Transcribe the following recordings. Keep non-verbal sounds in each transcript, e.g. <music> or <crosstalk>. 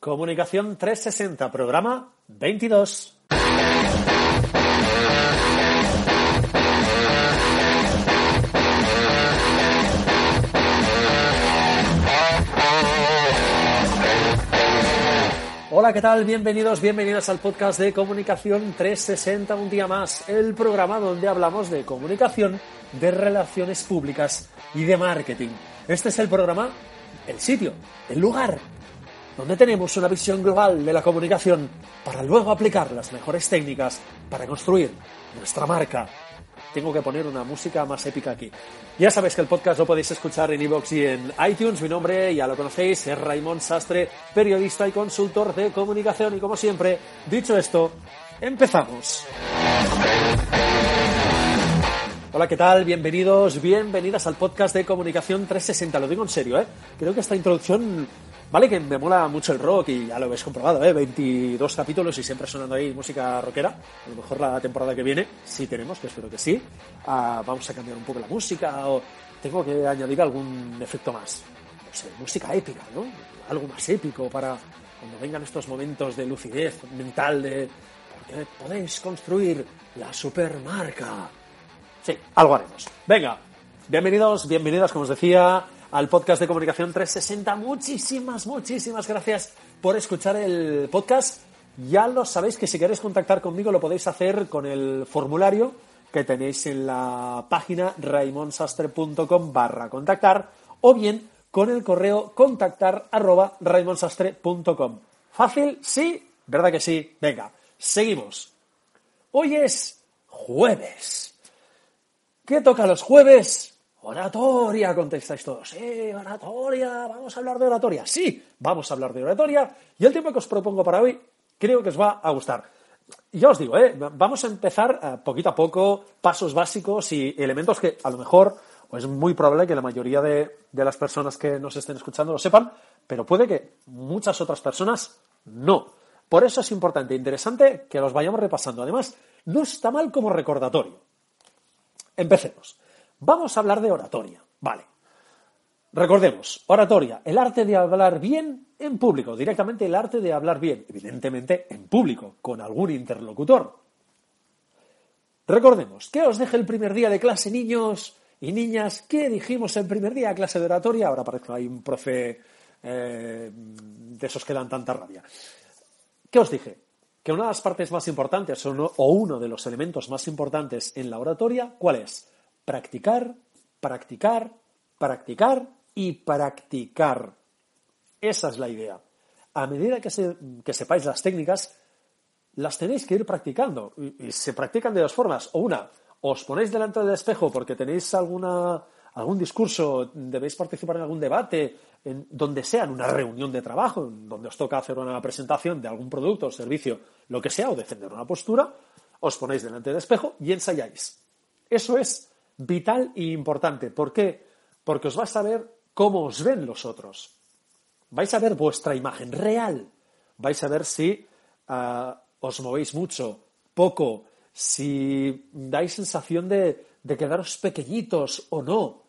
Comunicación 360, programa 22. Hola, ¿qué tal? Bienvenidos, bienvenidas al podcast de Comunicación 360, un día más, el programa donde hablamos de comunicación, de relaciones públicas y de marketing. Este es el programa, el sitio, el lugar donde tenemos una visión global de la comunicación para luego aplicar las mejores técnicas para construir nuestra marca. Tengo que poner una música más épica aquí. Ya sabéis que el podcast lo podéis escuchar en iVoox y en iTunes. Mi nombre, ya lo conocéis, es Raymond Sastre, periodista y consultor de comunicación. Y como siempre, dicho esto, empezamos. Hola, ¿qué tal? Bienvenidos, bienvenidas al podcast de Comunicación 360. Lo digo en serio, ¿eh? Creo que esta introducción Vale que me mola mucho el rock y ya lo habéis comprobado, ¿eh? 22 capítulos y siempre sonando ahí música rockera. A lo mejor la temporada que viene, sí tenemos, que espero que sí. Ah, vamos a cambiar un poco la música o tengo que añadir algún efecto más. No sé, música épica, ¿no? Algo más épico para cuando vengan estos momentos de lucidez mental de porque podéis construir la supermarca. Sí, algo haremos. Venga, bienvenidos, bienvenidas, como os decía al podcast de Comunicación 360. Muchísimas, muchísimas gracias por escuchar el podcast. Ya lo sabéis que si queréis contactar conmigo lo podéis hacer con el formulario que tenéis en la página raimonsastre.com barra contactar o bien con el correo contactar arroba raimonsastre.com. ¿Fácil? ¿Sí? ¿Verdad que sí? Venga, seguimos. Hoy es jueves. ¿Qué toca los jueves? Oratoria, contestáis todos. Sí, oratoria, vamos a hablar de oratoria. Sí, vamos a hablar de oratoria. Y el tema que os propongo para hoy creo que os va a gustar. Ya os digo, ¿eh? vamos a empezar eh, poquito a poco, pasos básicos y elementos que a lo mejor, es muy probable que la mayoría de, de las personas que nos estén escuchando lo sepan, pero puede que muchas otras personas no. Por eso es importante e interesante que los vayamos repasando. Además, no está mal como recordatorio. Empecemos. Vamos a hablar de oratoria. Vale. Recordemos, oratoria, el arte de hablar bien en público, directamente el arte de hablar bien, evidentemente en público, con algún interlocutor. Recordemos, ¿qué os deje el primer día de clase, niños y niñas? ¿Qué dijimos el primer día de clase de oratoria? Ahora parece que hay un profe eh, de esos que dan tanta rabia. ¿Qué os dije? Que una de las partes más importantes o uno de los elementos más importantes en la oratoria, ¿cuál es? Practicar, practicar, practicar y practicar. Esa es la idea. A medida que, sepáis las técnicas, las tenéis que ir practicando. Y, se practican de dos formas. O una, os ponéis delante del espejo porque tenéis alguna, algún discurso, debéis participar en algún debate, en donde sea, en una reunión de trabajo, donde os toca hacer una presentación de algún producto o servicio, lo que sea, o defender una postura, os ponéis delante del espejo y ensayáis. Eso es vital e importante. ¿Por qué? Porque os vais a ver cómo os ven los otros. Vais a ver vuestra imagen real. Vais a ver si ah, os movéis mucho, poco, si dais sensación de, de quedaros pequeñitos o no.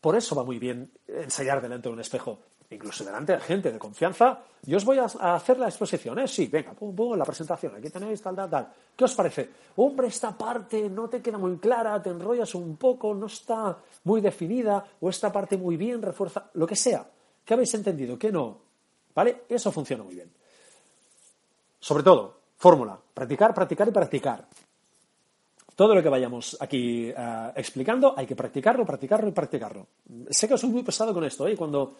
Por eso va muy bien ensayar delante de un espejo incluso delante de gente de confianza, yo os voy a, hacer la exposición, ¿eh? Sí, venga, pum, pum, la presentación, aquí tenéis tal, tal, tal. ¿Qué os parece? Hombre, esta parte no te queda muy clara, te enrollas un poco, no está muy definida, o esta parte muy bien, refuerza, lo que sea. ¿Qué habéis entendido? ¿Qué no? ¿Vale? Eso funciona muy bien. Sobre todo, fórmula, practicar, practicar y practicar. Todo lo que vayamos aquí eh, explicando hay que practicarlo, practicarlo y practicarlo. Sé que soy muy pesado con esto, ¿eh? Cuando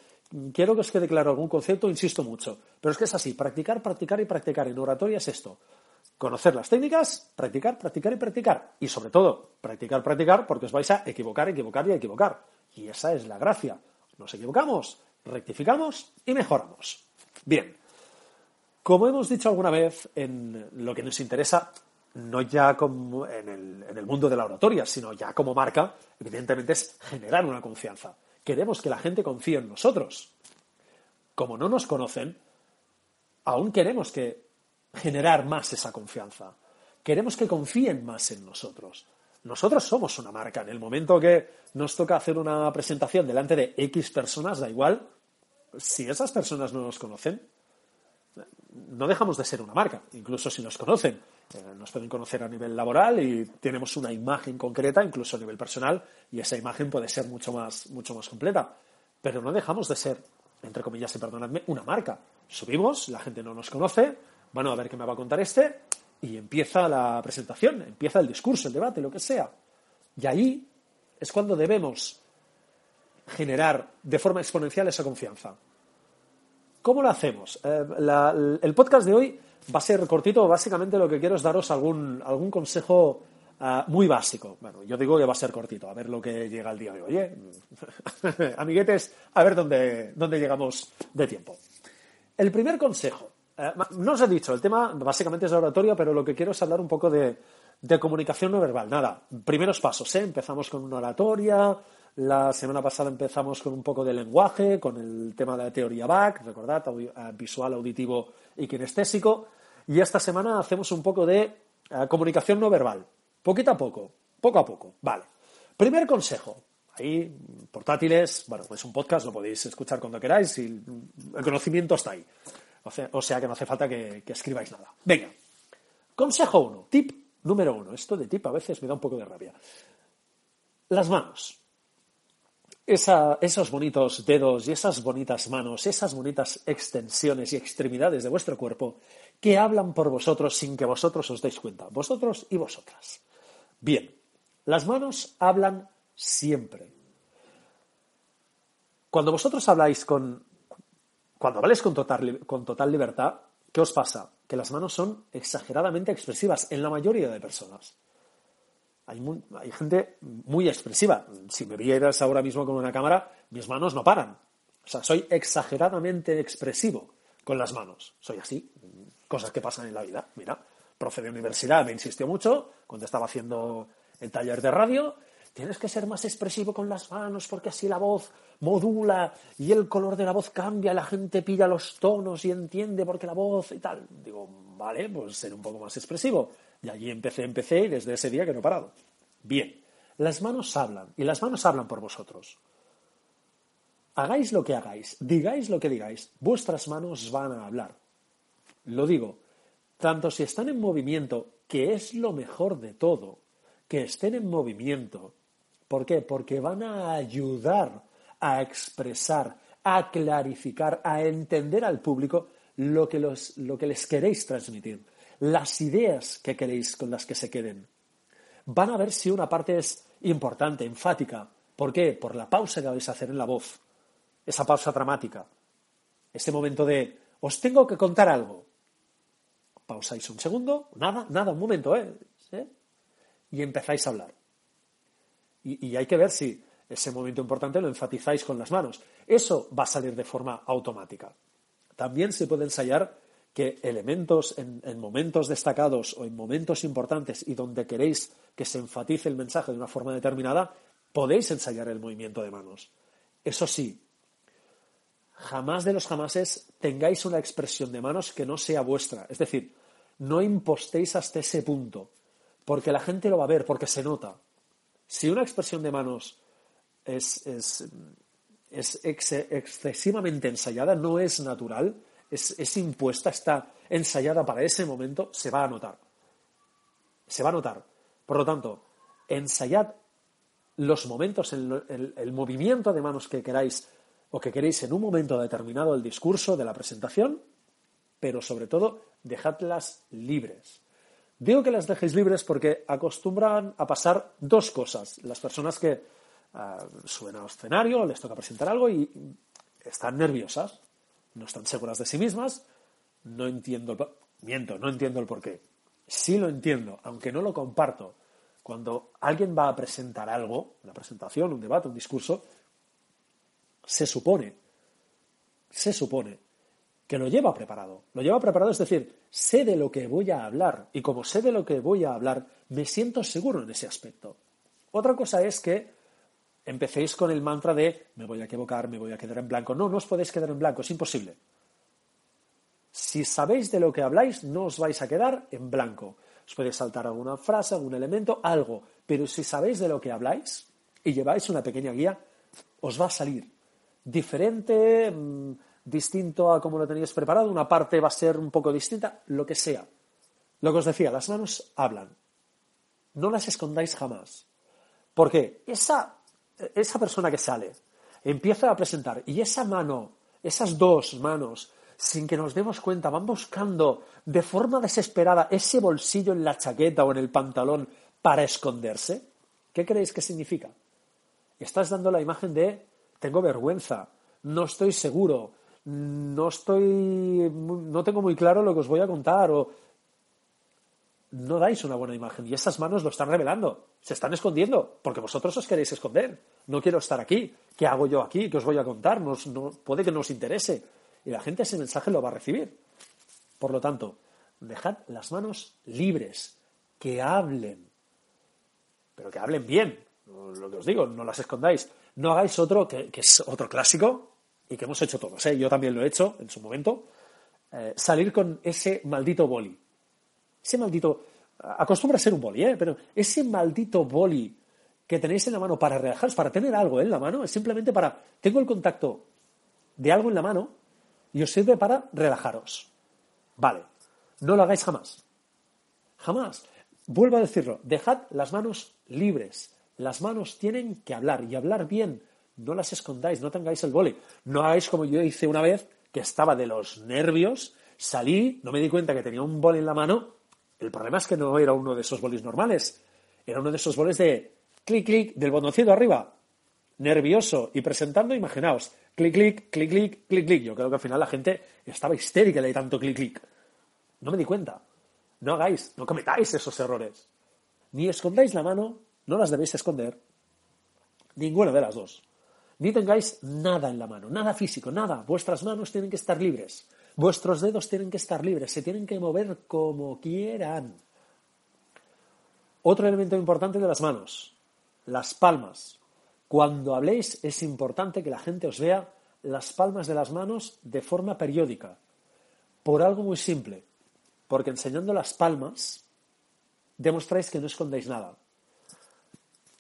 quiero que os quede claro algún concepto, insisto mucho. Pero es que es así, practicar, practicar y practicar. En oratoria es esto. Conocer las técnicas, practicar, practicar y practicar. Y sobre todo, practicar, practicar, porque os vais a equivocar, equivocar y equivocar. Y esa es la gracia. Nos equivocamos, rectificamos y mejoramos. Bien. Como hemos dicho alguna vez, en lo que nos interesa, no ya como en, el, en el mundo de la oratoria, sino ya como marca, evidentemente es generar una confianza. Queremos que la gente confíe en nosotros. Como no nos conocen, aún queremos que generar más esa confianza. Queremos que confíen más en nosotros. Nosotros somos una marca. En el momento que nos toca hacer una presentación delante de X personas, da igual, si esas personas no nos conocen, no dejamos de ser una marca, incluso si nos conocen. Eh, nos pueden conocer a nivel laboral y tenemos una imagen concreta, incluso a nivel personal, y esa imagen puede ser mucho más, mucho más completa. Pero no dejamos de ser, entre comillas y perdonadme, una marca. Subimos, la gente no nos conoce, bueno, a ver qué me va a contar este, y empieza la presentación, empieza el discurso, el debate, lo que sea. Y ahí es cuando debemos generar de forma exponencial esa confianza. ¿Cómo lo hacemos? Eh, el podcast de hoy va a ser cortito, básicamente lo que quiero es daros algún, algún consejo ah, muy básico. Bueno, yo digo que va a ser cortito, a ver lo que llega el día de hoy. ¿eh? <laughs> Amiguetes, a ver dónde, dónde llegamos de tiempo. El primer consejo, eh, no os he dicho, el tema básicamente es de oratoria, pero lo que quiero es hablar un poco de, comunicación no verbal. Nada, primeros pasos, ¿eh? Empezamos con una oratoria, la semana pasada empezamos con un poco de lenguaje, con el tema de la teoría BAC, recordad, eh, visual, auditivo y kinestésico, y esta semana hacemos un poco de eh, comunicación no verbal, poquito a poco, poco a poco, vale. Primer consejo, ahí, portátiles, bueno, pues un podcast lo podéis escuchar cuando queráis y el conocimiento está ahí. O sea, que no hace falta que, escribáis nada. Venga. Consejo uno. Tip número uno. Esto de tip a veces me da un poco de rabia. Las manos. Esos bonitos dedos y esas bonitas manos, esas bonitas extensiones y extremidades de vuestro cuerpo que hablan por vosotros sin que vosotros os deis cuenta. Vosotros y vosotras. Bien. Las manos hablan siempre. Cuando vosotros habláis con cuando habléis con total, con total libertad, ¿qué os pasa? Que las manos son exageradamente expresivas en la mayoría de personas. Hay, gente muy expresiva. Si me vieras ahora mismo con una cámara, mis manos no paran. O sea, soy exageradamente expresivo con las manos. Soy así. Cosas que pasan en la vida. Mira, profe de universidad me insistió mucho cuando estaba haciendo el taller de radio tienes que ser más expresivo con las manos porque así la voz modula y el color de la voz cambia, la gente pilla los tonos y entiende porque la voz y tal. Digo, vale, pues ser un poco más expresivo. Y allí empecé, empecé y desde ese día que no he parado. Bien, las manos hablan y las manos hablan por vosotros. Hagáis lo que hagáis, digáis lo que digáis, vuestras manos van a hablar. Lo digo, tanto si están en movimiento, que es lo mejor de todo, que estén en movimiento, ¿Por qué? Porque van a ayudar a expresar, a clarificar, a entender al público lo que, lo que les queréis transmitir, las ideas que queréis con las que se queden. Van a ver si una parte es importante, enfática. ¿Por qué? Por la pausa que vais a hacer en la voz, esa pausa dramática, ese momento de os tengo que contar algo. Pausáis un segundo, nada, nada, un momento, ¿eh? Y empezáis a hablar. Y, hay que ver si ese momento importante lo enfatizáis con las manos. Eso va a salir de forma automática. También se puede ensayar que elementos en, momentos destacados o en momentos importantes y donde queréis que se enfatice el mensaje de una forma determinada, podéis ensayar el movimiento de manos. Eso sí, jamás de los jamases tengáis una expresión de manos que no sea vuestra. Es decir, no impostéis hasta ese punto, porque la gente lo va a ver, porque se nota. Si una expresión de manos es, excesivamente ensayada, no es natural, es, impuesta, está ensayada para ese momento, se va a notar. Se va a notar. Por lo tanto, ensayad los momentos, el, el, movimiento de manos que queráis o que queréis en un momento determinado del discurso, de la presentación, pero sobre todo, dejadlas libres. Digo que las dejéis libres porque acostumbran a pasar dos cosas. Las personas que uh, suben al escenario, les toca presentar algo y están nerviosas, no están seguras de sí mismas, no entiendo, el, miento, no entiendo el porqué. Sí lo entiendo, aunque no lo comparto. Cuando alguien va a presentar algo, una presentación, un debate, un discurso, se supone, se supone que lo lleva preparado. Lo lleva preparado, es decir, sé de lo que voy a hablar y como sé de lo que voy a hablar, me siento seguro en ese aspecto. Otra cosa es que empecéis con el mantra de me voy a equivocar, me voy a quedar en blanco. No, no os podéis quedar en blanco, es imposible. Si sabéis de lo que habláis, no os vais a quedar en blanco. Os puede saltar alguna frase, algún elemento, algo. Pero si sabéis de lo que habláis y lleváis una pequeña guía, os va a salir diferente, mm, distinto a como lo teníais preparado. Una parte va a ser un poco distinta, lo que sea. Lo que os decía, las manos hablan. No las escondáis jamás. Porque esa, esa persona que sale empieza a presentar y esa mano, esas dos manos, sin que nos demos cuenta, van buscando de forma desesperada ese bolsillo en la chaqueta o en el pantalón para esconderse. ¿Qué creéis que significa? Estás dando la imagen de tengo vergüenza, no estoy seguro, no estoy no tengo muy claro lo que os voy a contar no dais una buena imagen y esas manos lo están revelando, se están escondiendo, porque vosotros os queréis esconder. No quiero estar aquí. ¿Qué hago yo aquí? ¿Qué os voy a contar? no, puede que no os interese. Y la gente ese mensaje lo va a recibir. Por lo tanto, dejad las manos libres, que hablen, pero que hablen bien. Lo que os digo, no las escondáis. No hagáis otro que, es otro clásico y que hemos hecho todos. ¿eh? Yo también lo he hecho en su momento. Eh, salir con ese maldito boli ese maldito, acostumbra a ser un boli, ¿eh? pero ese maldito boli que tenéis en la mano para relajaros, para tener algo en la mano, es simplemente para, tengo el contacto de algo en la mano y os sirve para relajaros. Vale, no lo hagáis jamás. Jamás. Vuelvo a decirlo, dejad las manos libres. Las manos tienen que hablar y hablar bien. No las escondáis, no tengáis el boli. No hagáis como yo hice una vez, que estaba de los nervios, salí, no me di cuenta que tenía un boli en la mano el problema es que no era uno de esos bolis normales, era uno de esos bolis de clic, clic, del botoncito arriba, nervioso y presentando, imaginaos, clic, clic, clic, clic, clic, clic. Yo creo que al final la gente estaba histérica de tanto clic, clic. No me di cuenta. No hagáis, no cometáis esos errores. Ni escondáis la mano, no las debéis esconder. Ninguna de las dos. Ni tengáis nada en la mano, nada físico, nada. Vuestras manos tienen que estar libres. Vuestros dedos tienen que estar libres, se tienen que mover como quieran. Otro elemento importante de las manos, las palmas. Cuando habléis es importante que la gente os vea las palmas de las manos de forma periódica, por algo muy simple, porque enseñando las palmas demostráis que no escondéis nada.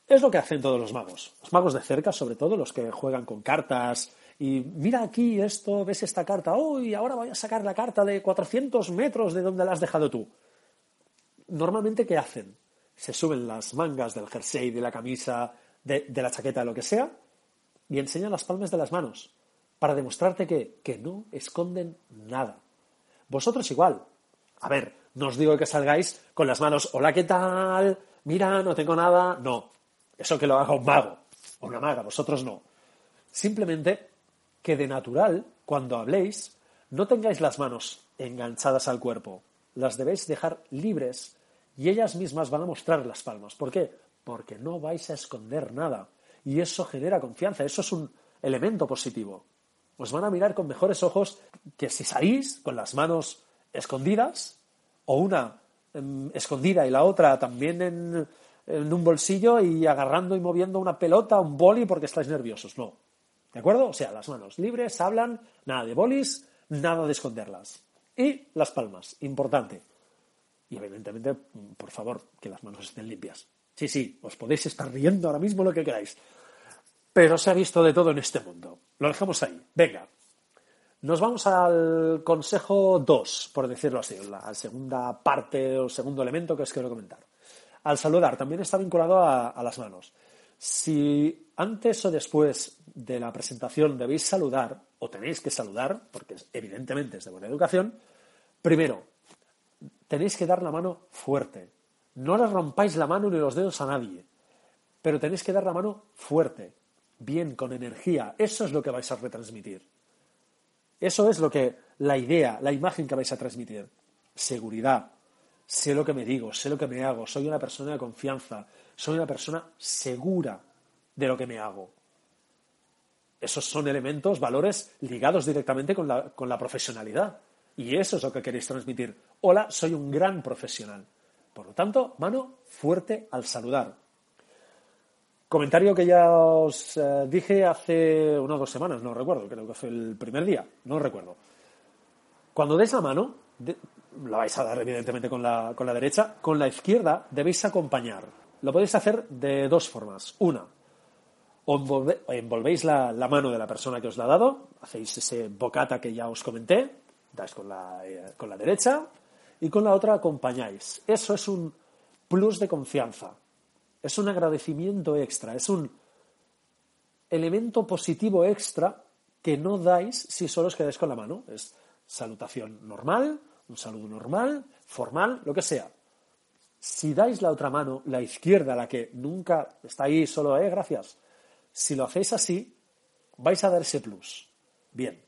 Es lo que hacen todos los magos, los magos de cerca, sobre todo los que juegan con cartas, y mira aquí esto, ves esta carta, uy, ahora voy a sacar la carta de 400 metros de donde la has dejado tú. Normalmente, ¿qué hacen? Se suben las mangas del jersey, de la camisa, de, la chaqueta, lo que sea, y enseñan las palmas de las manos, para demostrarte que, que no esconden nada. Vosotros igual. A ver, no os digo que salgáis con las manos, hola, ¿qué tal? Mira, no tengo nada. No, eso que lo haga un mago o una maga, vosotros no. Simplemente que de natural, cuando habléis, no tengáis las manos enganchadas al cuerpo, las debéis dejar libres y ellas mismas van a mostrar las palmas. ¿Por qué? Porque no vais a esconder nada y eso genera confianza, eso es un elemento positivo. Os van a mirar con mejores ojos que si salís con las manos escondidas o una em, escondida y la otra también en, en un bolsillo y agarrando y moviendo una pelota, un boli porque estáis nerviosos. No, ¿De acuerdo? O sea, las manos libres, hablan, nada de bolis, nada de esconderlas. Y las palmas, importante. Y evidentemente, por favor, que las manos estén limpias. Sí, sí, os podéis estar riendo ahora mismo lo que queráis. Pero se ha visto de todo en este mundo. Lo dejamos ahí. Venga. Nos vamos al consejo 2, por decirlo así, la segunda parte o segundo elemento que os quiero comentar. Al saludar, también está vinculado a las manos. Si antes o después de la presentación debéis saludar, o tenéis que saludar, porque evidentemente es de buena educación, primero, tenéis que dar la mano fuerte. No le rompáis la mano ni los dedos a nadie, pero tenéis que dar la mano fuerte, bien, con energía. Eso es lo que vais a retransmitir. Eso es lo que, la idea, la imagen que vais a transmitir. Seguridad. Sé lo que me digo, sé lo que me hago, soy una persona de confianza, soy una persona segura de lo que me hago. Esos son elementos, valores ligados directamente con la, con la profesionalidad. Y eso es lo que queréis transmitir. Hola, soy un gran profesional. Por lo tanto, mano fuerte al saludar. Comentario que ya os eh, dije hace unas dos semanas, no recuerdo, creo que fue el primer día, no recuerdo. Cuando des la mano, la vais a dar evidentemente con la, con la derecha, con la izquierda debéis acompañar. Lo podéis hacer de dos formas. Una, envolvéis la, la, mano de la persona que os la ha dado, hacéis ese bocata que ya os comenté, dais con la, eh, con la derecha y con la otra acompañáis. Eso es un plus de confianza. Es un agradecimiento extra, es un elemento positivo extra que no dais si solo os quedáis con la mano. Es salutación normal, un saludo normal, formal, lo que sea. Si dais la otra mano, la izquierda, la que nunca está ahí solo, eh, gracias. Si lo hacéis así, vais a dar ese plus. Bien.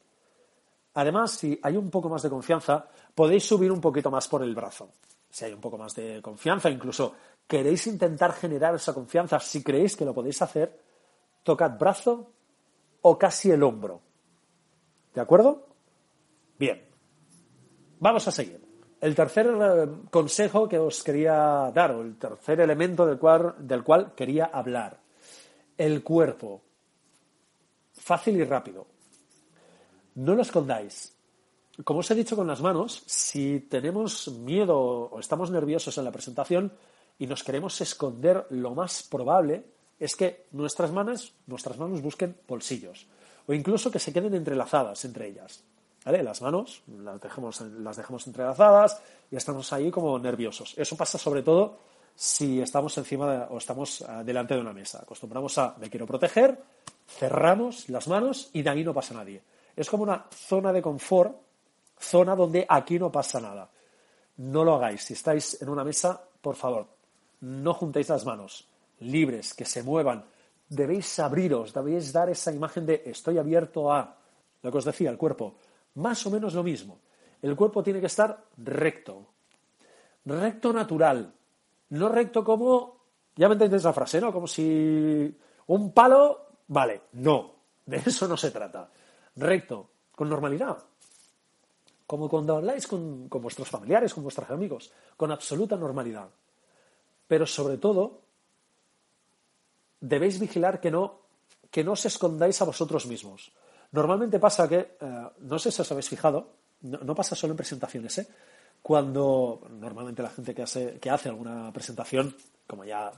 Además, si hay un poco más de confianza, podéis subir un poquito más por el brazo. Si hay un poco más de confianza, incluso queréis intentar generar esa confianza, si creéis que lo podéis hacer, tocad brazo o casi el hombro. ¿De acuerdo? Bien. Vamos a seguir. El tercer eh, consejo que os quería dar, o el tercer elemento del cual, del cual quería hablar, el cuerpo. Fácil y rápido. No lo escondáis. Como os he dicho con las manos, si tenemos miedo o estamos nerviosos en la presentación, y nos queremos esconder, lo más probable es que nuestras manos, nuestras manos busquen bolsillos o incluso que se queden entrelazadas entre ellas. Las manos las dejemos, las dejamos entrelazadas y estamos ahí como nerviosos. Eso pasa sobre todo si estamos encima o estamos ah, delante de una mesa. Acostumbramos a me quiero proteger, cerramos las manos y de ahí no pasa nadie. Es como una zona de confort, zona donde aquí no pasa nada. No lo hagáis. Si estáis en una mesa, por favor, no juntéis las manos, libres, que se muevan. Debéis abriros, debéis dar esa imagen de estoy abierto a lo que os decía, el cuerpo. Más o menos lo mismo. El cuerpo tiene que estar recto. Recto natural. No recto como, ya me entendéis la frase, ¿no? Como si un palo, vale, no. De eso no se trata. Recto, con normalidad. Como cuando habláis con, vuestros familiares, con vuestros amigos, con absoluta normalidad. Pero sobre todo, debéis vigilar que no, que no os escondáis a vosotros mismos. Normalmente pasa que, eh, no sé si os habéis fijado, no, pasa solo en presentaciones, ¿eh? Cuando normalmente la gente que hace, alguna presentación, como ya,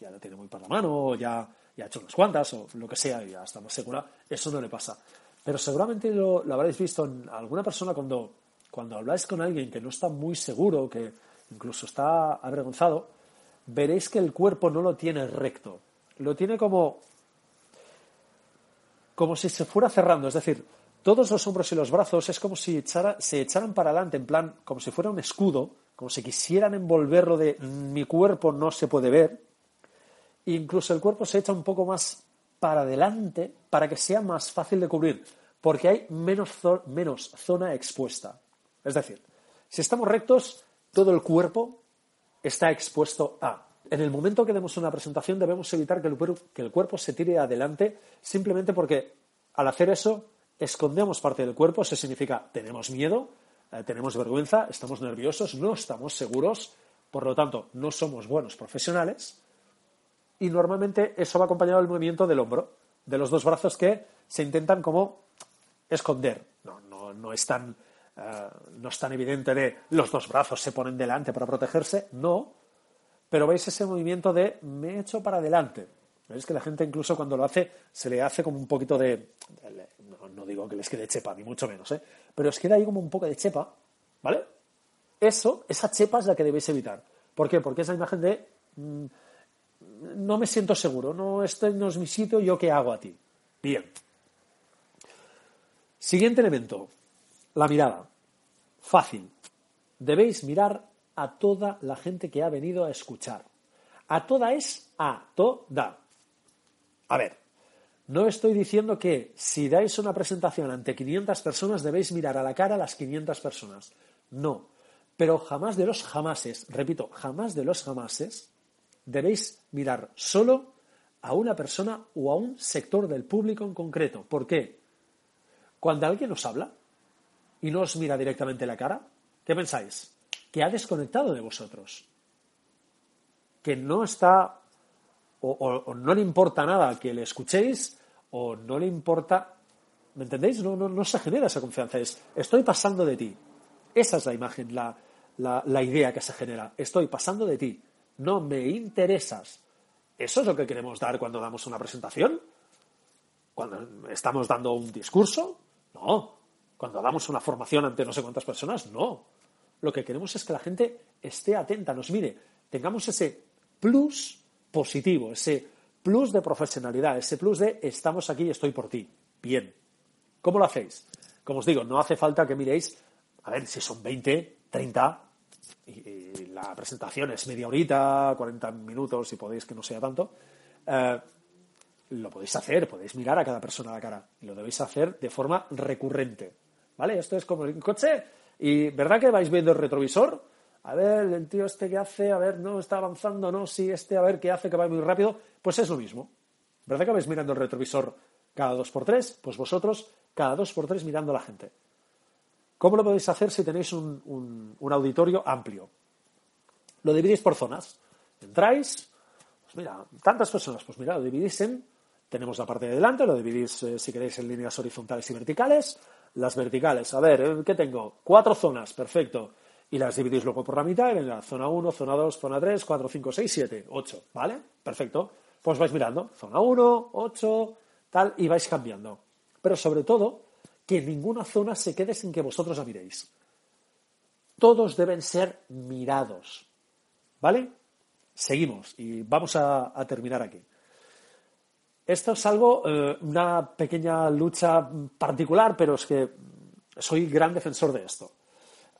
ya la tiene muy para la mano, o ya, ya ha hecho unas cuantas, o lo que sea, y ya está más segura, eso no le pasa. Pero seguramente lo, lo habréis visto en alguna persona cuando, cuando habláis con alguien que no está muy seguro, que incluso está avergonzado, veréis que el cuerpo no lo tiene recto, lo tiene como como si se fuera cerrando, es decir, todos los hombros y los brazos es como si se echaran para adelante, en plan, como si fuera un escudo, como si quisieran envolverlo de mi cuerpo no se puede ver, e incluso el cuerpo se echa un poco más para adelante para que sea más fácil de cubrir, porque hay menos zona expuesta. Es decir, si estamos rectos, todo el cuerpo está expuesto a. En el momento que demos una presentación debemos evitar que el, cuerpo, se tire adelante simplemente porque al hacer eso escondemos parte del cuerpo. Eso significa tenemos miedo, eh, tenemos vergüenza, estamos nerviosos, no estamos seguros, por lo tanto no somos buenos profesionales y normalmente eso va acompañado del movimiento del hombro, de los dos brazos que se intentan como esconder. No, no, no es tan eh, no es tan evidente de los dos brazos se ponen delante para protegerse, no, pero veis ese movimiento de me echo para adelante. Veis que la gente incluso cuando lo hace se le hace como un poquito de, no, digo que les quede chepa, ni mucho menos, ¿eh? pero os queda ahí como un poco de chepa, ¿vale? Eso, esa chepa es la que debéis evitar. ¿Por qué? Porque es la imagen de mm, no me siento seguro, no, este no es mi sitio, ¿yo qué hago a ti? Bien. Siguiente elemento, la mirada. Fácil. Debéis mirar a toda la gente que ha venido a escuchar. A toda es a toda. A ver, no estoy diciendo que si dais una presentación ante 500 personas debéis mirar a la cara a las 500 personas. No. Pero jamás de los jamases, repito, jamás de los jamases, debéis mirar solo a una persona o a un sector del público en concreto. ¿Por qué? Cuando alguien os habla y no os mira directamente la cara, ¿qué pensáis? Que ha desconectado de vosotros. Que no está o, o no le importa nada que le escuchéis o no le importa ¿Me entendéis? No, no, no se genera esa confianza. Es, estoy pasando de ti. Esa es la imagen, la, la, idea que se genera. Estoy pasando de ti. No me interesas. ¿Eso es lo que queremos dar cuando damos una presentación? ¿Cuando estamos dando un discurso? No. Cuando damos una formación ante no sé cuántas personas? No. Lo que queremos es que la gente esté atenta, nos mire, tengamos ese plus positivo, ese plus de profesionalidad, ese plus de estamos aquí y estoy por ti. Bien. ¿Cómo lo hacéis? Como os digo, no hace falta que miréis, a ver, si son 20, 30, y, la presentación es media horita, 40 minutos, si podéis que no sea tanto, eh, lo podéis hacer, podéis mirar a cada persona a la cara, y lo debéis hacer de forma recurrente. ¿Vale? Esto es como el coche, y ¿verdad que vais viendo el retrovisor? A ver, el tío este que hace, a ver, no está avanzando, no, sí, este, a ver, qué hace, que va muy rápido, pues es lo mismo. ¿Verdad que vais mirando el retrovisor cada dos por tres? Pues vosotros cada dos por tres mirando a la gente. ¿Cómo lo podéis hacer si tenéis un, auditorio amplio? Lo dividís por zonas. Entráis, pues mira, tantas personas, pues mira, lo dividís en, tenemos la parte de delante, lo dividís, eh, si queréis, en líneas horizontales y verticales. Las verticales, a ver, eh, ¿qué tengo? Cuatro zonas, perfecto. Y las dividís luego por la mitad, y venga, zona 1, zona 2, zona 3, 4, 5, 6, 7, 8, ¿vale? Perfecto. Pues vais mirando, zona 1, 8, tal, y vais cambiando pero sobre todo que ninguna zona se quede sin que vosotros la miréis. Todos deben ser mirados. ¿Vale? Seguimos y vamos a, terminar aquí. Esto es algo, eh, una pequeña lucha particular, pero es que soy gran defensor de esto.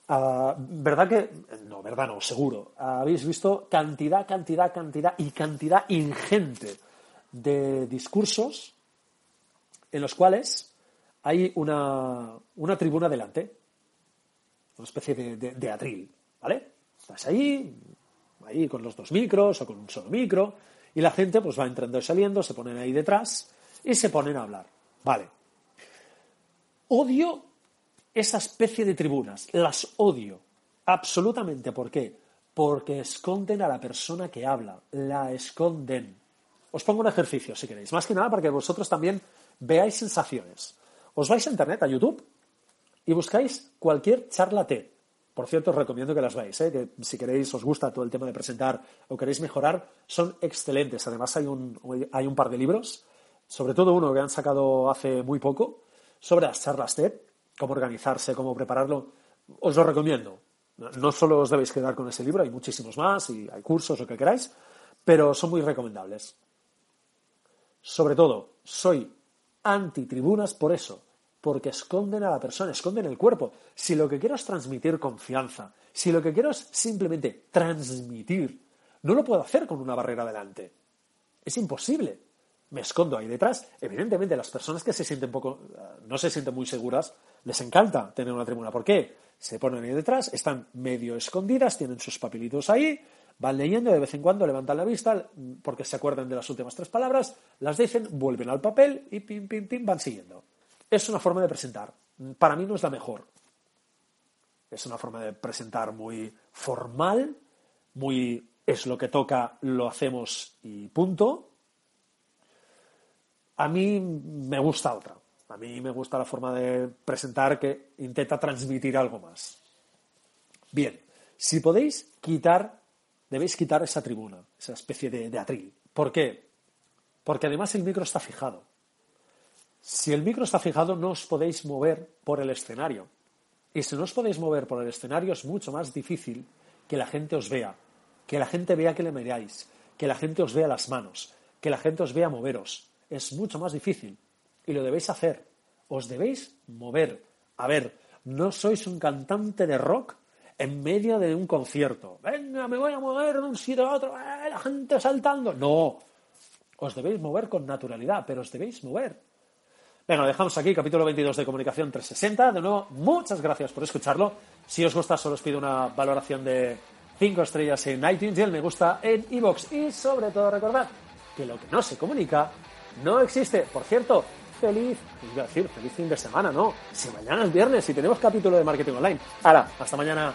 Ah, ¿Verdad que.? No, verdad no, seguro. Habéis visto cantidad, cantidad, cantidad y cantidad ingente de discursos en los cuales hay una, tribuna delante, una especie de, atril, ¿vale? Estás ahí, ahí con los dos micros o con un solo micro, y la gente pues va entrando y saliendo, se ponen ahí detrás y se ponen a hablar, ¿vale? Odio esa especie de tribunas, las odio, absolutamente, ¿por qué? Porque esconden a la persona que habla, la esconden. Os pongo un ejercicio, si queréis, más que nada para que vosotros también veáis sensaciones. Os vais a internet, a YouTube, y buscáis cualquier charla T. Por cierto, os recomiendo que las veáis, ¿eh? que si queréis, os gusta todo el tema de presentar o queréis mejorar, son excelentes. Además, hay un, hay un par de libros, sobre todo uno que han sacado hace muy poco, sobre las charlas TED, cómo organizarse, cómo prepararlo. Os lo recomiendo. No solo os debéis quedar con ese libro, hay muchísimos más y hay cursos, lo que queráis, pero son muy recomendables. Sobre todo, soy antitribunas por eso, porque esconden a la persona, esconden el cuerpo. Si lo que quiero es transmitir confianza, si lo que quiero es simplemente transmitir, no lo puedo hacer con una barrera delante. Es imposible. Me escondo ahí detrás. Evidentemente, las personas que se sienten poco, no se sienten muy seguras, les encanta tener una tribuna. ¿Por qué? Se ponen ahí detrás, están medio escondidas, tienen sus papelitos ahí, van leyendo, de vez en cuando levantan la vista porque se acuerdan de las últimas tres palabras, las dicen, vuelven al papel y pim, pim, pim, van siguiendo. Es una forma de presentar. Para mí no es la mejor. Es una forma de presentar muy formal, muy es lo que toca, lo hacemos y punto. A mí me gusta otra. A mí me gusta la forma de presentar que intenta transmitir algo más. Bien, si podéis quitar debéis quitar esa tribuna, esa especie de, atril. ¿Por qué? Porque además el micro está fijado. Si el micro está fijado, no os podéis mover por el escenario. Y si no os podéis mover por el escenario, es mucho más difícil que la gente os vea, que la gente vea que le miráis, que la gente os vea las manos, que la gente os vea moveros. Es mucho más difícil. Y lo debéis hacer. Os debéis mover. A ver, no sois un cantante de rock en medio de un concierto. Venga, me voy a mover de un sitio a otro, ¡eh, la gente saltando. No, os debéis mover con naturalidad, pero os debéis mover. Lo dejamos aquí, capítulo 22 de Comunicación 360. De nuevo, muchas gracias por escucharlo. Si os gusta, solo os pido una valoración de 5 estrellas en iTunes me gusta en iVoox. Y sobre todo, recordad, que lo que no se comunica no existe. Por cierto, feliz, iba a decir, feliz fin de semana, ¿no? Si mañana es viernes y tenemos capítulo de marketing online. Ahora, hasta mañana.